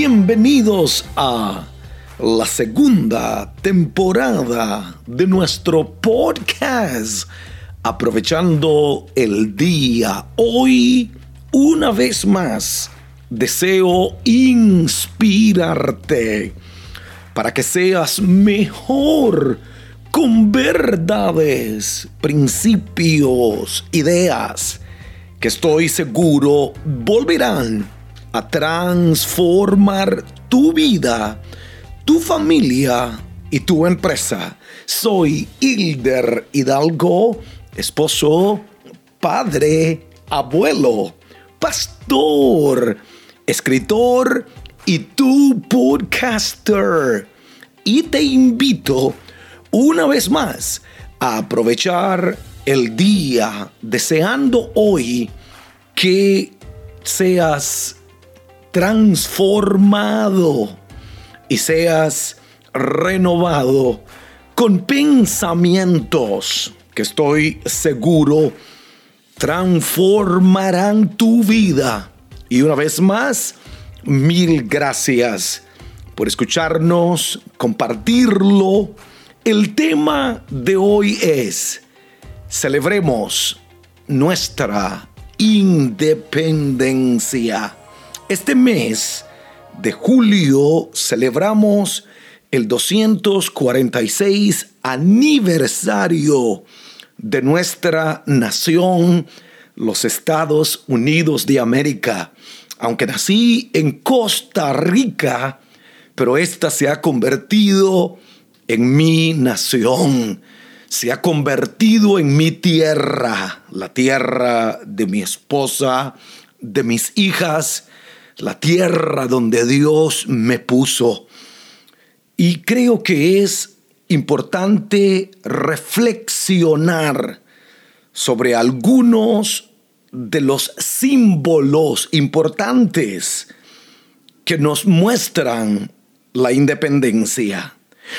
bienvenidos a la segunda temporada de nuestro podcast. Aprovechando el día, hoy una vez más deseo inspirarte para que seas mejor con verdades, principios, ideas que estoy seguro volverán a transformar tu vida, tu familia y tu empresa. Soy Hilder Hidalgo, esposo, padre, abuelo, pastor, escritor y tu podcaster. Y te invito una vez más a aprovechar el día deseando hoy que seas transformado y seas renovado con pensamientos que estoy seguro transformarán tu vida. Y una vez más, mil gracias por escucharnos, compartirlo. El tema de hoy es, celebremos nuestra independencia. Este mes de julio celebramos el 246 aniversario de nuestra nación, los Estados Unidos de América. Aunque nací en Costa Rica, pero esta se ha convertido en mi nación, se ha convertido en mi tierra, la tierra de mi esposa, de mis hijas, la tierra donde Dios me puso. Y creo que es importante reflexionar sobre algunos de los símbolos importantes que nos muestran la independencia.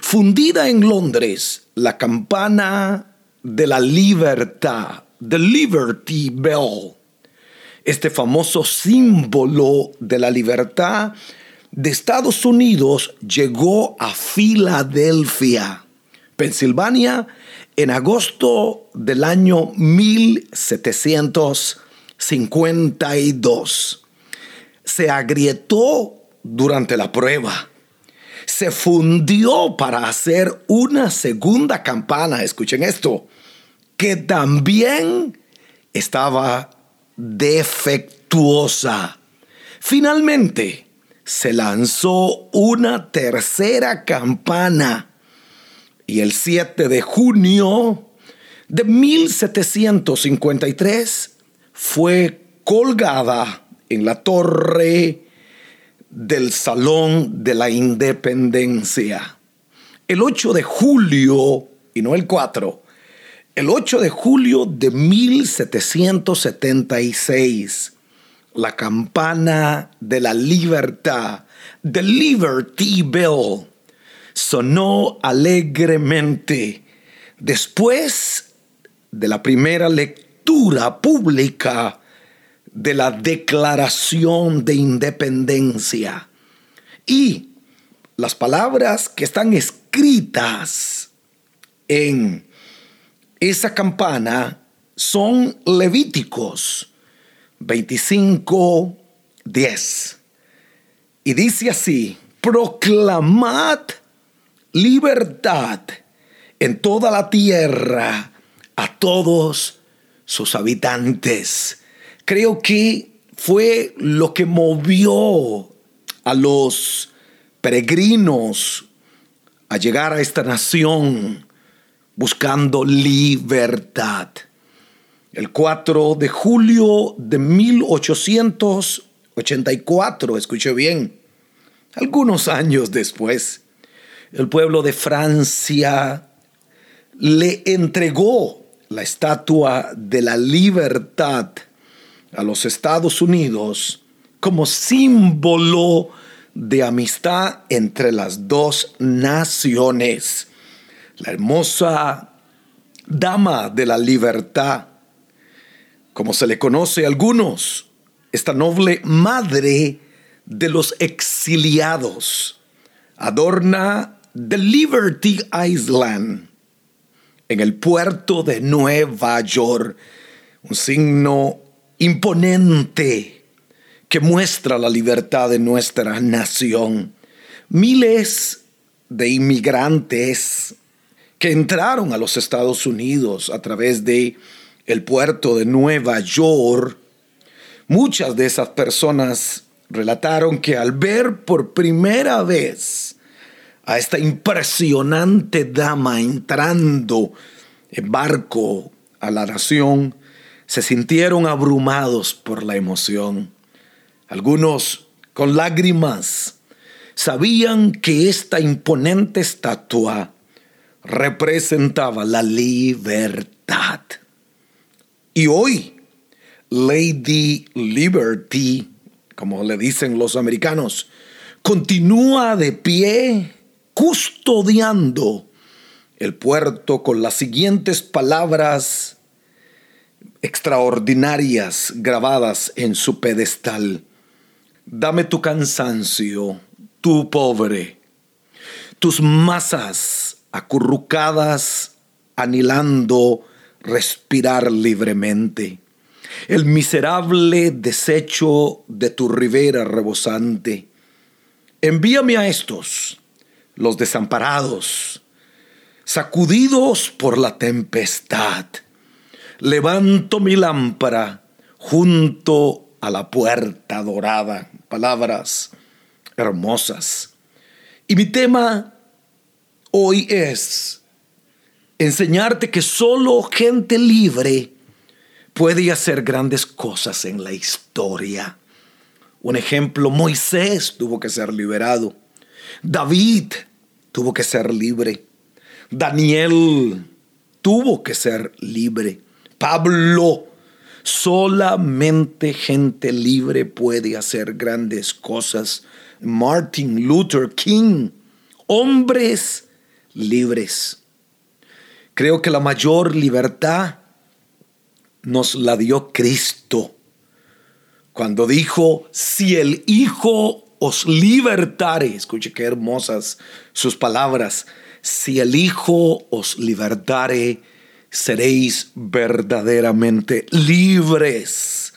Fundida en Londres, la campana de la libertad, the Liberty Bell, este famoso símbolo de la libertad de Estados Unidos llegó a Filadelfia, Pensilvania, en agosto del año 1752. Se agrietó durante la prueba. Se fundió para hacer una segunda campana, escuchen esto, que también estaba defectuosa. Finalmente, se lanzó una tercera campana y el 7 de junio de 1753 fue colgada en la torre del Salón de la Independencia. El 8 de julio, y no el 4, el 8 de julio de 1776, la campana de la libertad, the Liberty Bell, sonó alegremente después de la primera lectura pública de la Declaración de Independencia. Y las palabras que están escritas en esa campana son Levíticos 25, 10. Y dice así, proclamad libertad en toda la tierra a todos sus habitantes. Creo que fue lo que movió a los peregrinos a llegar a esta nación buscando libertad. El 4 de julio de 1884, escuché bien, algunos años después, el pueblo de Francia le entregó la estatua de la libertad a los Estados Unidos como símbolo de amistad entre las dos naciones la hermosa dama de la libertad, como se le conoce a algunos, esta noble madre de los exiliados adorna The Liberty Island en el puerto de Nueva York, un signo imponente que muestra la libertad de nuestra nación. Miles de inmigrantes que entraron a los Estados Unidos a través de el puerto de Nueva York, muchas de esas personas relataron que al ver por primera vez a esta impresionante dama entrando en barco a la nación, se sintieron abrumados por la emoción. Algunos con lágrimas sabían que esta imponente estatua representaba la libertad. Y hoy, Lady Liberty, como le dicen los americanos, continúa de pie custodiando el puerto con las siguientes palabras extraordinarias grabadas en su pedestal. Dame tu cansancio, tu pobre, tus masas acurrucadas anhelando respirar libremente, el miserable desecho de tu ribera rebosante. Envíame a estos, los desamparados, sacudidos por la tempestad. Levanto mi lámpara junto a la puerta dorada. Palabras hermosas. Y mi tema hoy es enseñarte que solo gente libre puede hacer grandes cosas en la historia. Un ejemplo, Moisés tuvo que ser liberado. David tuvo que ser libre. Daniel tuvo que ser libre. Pablo, solamente gente libre puede hacer grandes cosas. Martin Luther King, hombres libres. Creo que la mayor libertad nos la dio Cristo cuando dijo, si el Hijo os libertare, escuche qué hermosas sus palabras, si el Hijo os libertare, seréis verdaderamente libres.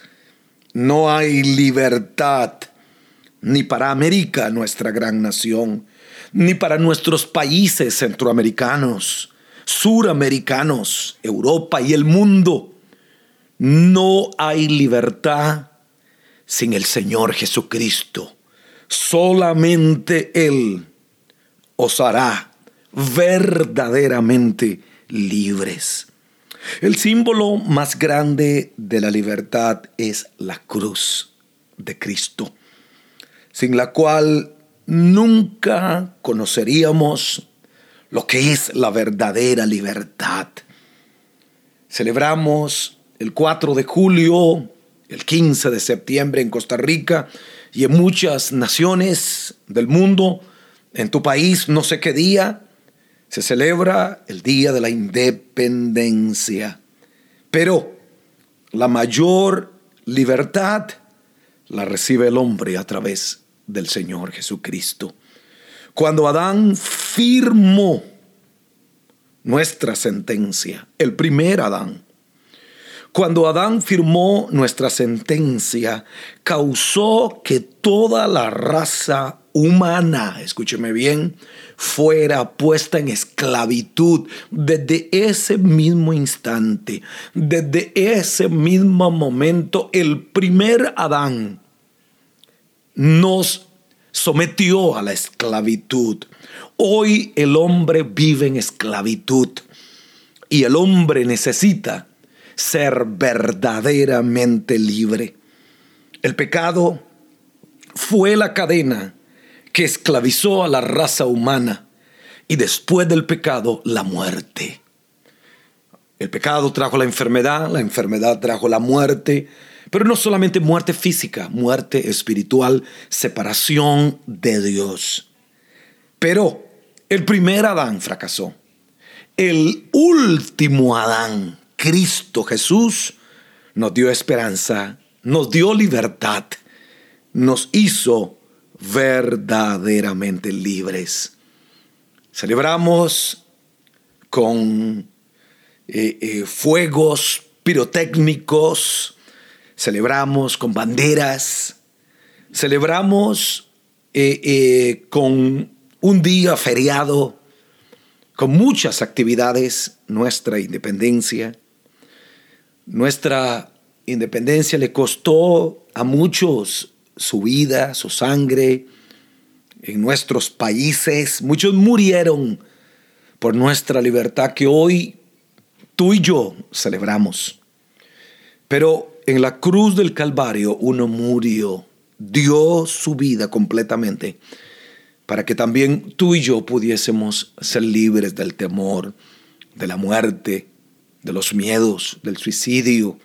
No hay libertad ni para América, nuestra gran nación, ni para nuestros países centroamericanos, suramericanos, Europa y el mundo. No hay libertad sin el Señor Jesucristo. Solamente Él os hará verdaderamente libres. El símbolo más grande de la libertad es la cruz de Cristo, sin la cual nunca conoceríamos lo que es la verdadera libertad. Celebramos el 4 de julio, el 15 de septiembre en Costa Rica y en muchas naciones del mundo, en tu país, no sé qué día, se celebra el Día de la Independencia. Pero la mayor libertad la recibe el hombre a través del Señor Jesucristo. Cuando Adán firmó nuestra sentencia, el primer Adán, cuando Adán firmó nuestra sentencia, causó que toda la raza humana, escúcheme bien, fuera puesta en esclavitud desde ese mismo instante, desde ese mismo momento, el primer Adán nos sometió a la esclavitud. Hoy el hombre vive en esclavitud y el hombre necesita ser verdaderamente libre. El pecado fue la cadena que esclavizó a la raza humana y después del pecado la muerte. El pecado trajo la enfermedad, la enfermedad trajo la muerte, pero no solamente muerte física, muerte espiritual, separación de Dios. Pero el primer Adán fracasó. El último Adán Cristo Jesús nos dio esperanza, nos dio libertad, nos hizo verdaderamente libres. Celebramos con eh, eh, fuegos pirotécnicos, celebramos con banderas, celebramos eh, con un día feriado, con muchas actividades, nuestra independencia. Nuestra independencia le costó a muchos su vida, su sangre, en nuestros países. Muchos murieron por nuestra libertad que hoy tú y yo celebramos. Pero en la cruz del Calvario uno murió, dio su vida completamente para que también tú y yo pudiésemos ser libres del temor, de la muerte, de los miedos, del suicidio,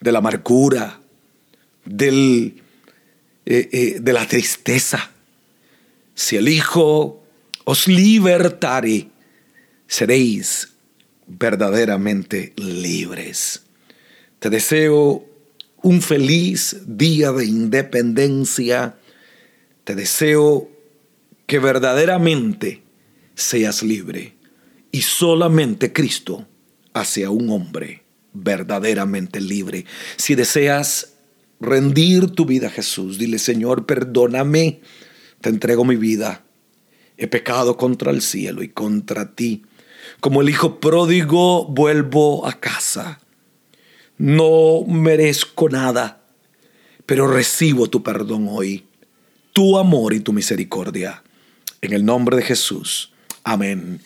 de la amargura, del, eh, eh, de la tristeza. Si el Hijo os libertare, seréis verdaderamente libres. Te deseo un feliz día de independencia. Te deseo que verdaderamente seas libre y solamente Cristo hace a un hombre verdaderamente libre. Si deseas rendir tu vida a Jesús, dile Señor, perdóname, te entrego mi vida. He pecado contra el cielo y contra ti. Como el hijo pródigo vuelvo a casa. No merezco nada, pero recibo tu perdón hoy, tu amor y tu misericordia. En el nombre de Jesús. Amén.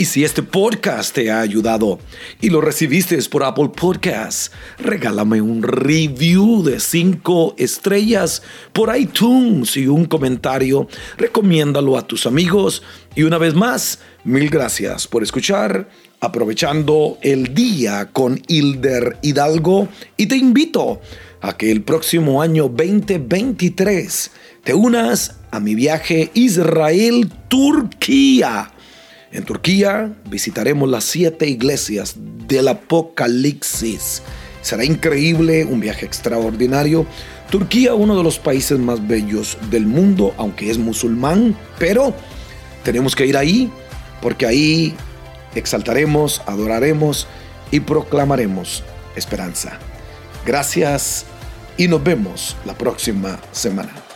Y si este podcast te ha ayudado y lo recibiste por Apple Podcasts, regálame un review de 5 estrellas por iTunes y un comentario. Recomiéndalo a tus amigos. Y una vez más, mil gracias por escuchar. Aprovechando el día con Hilder Hidalgo y te invito a que el próximo año 2023 te unas a mi viaje Israel-Turquía en Turquía visitaremos las siete iglesias del Apocalipsis. Será increíble, un viaje extraordinario. Turquía, uno de los países más bellos del mundo, aunque es musulmán, pero tenemos que ir ahí porque ahí exaltaremos, adoraremos y proclamaremos esperanza. Gracias y nos vemos la próxima semana.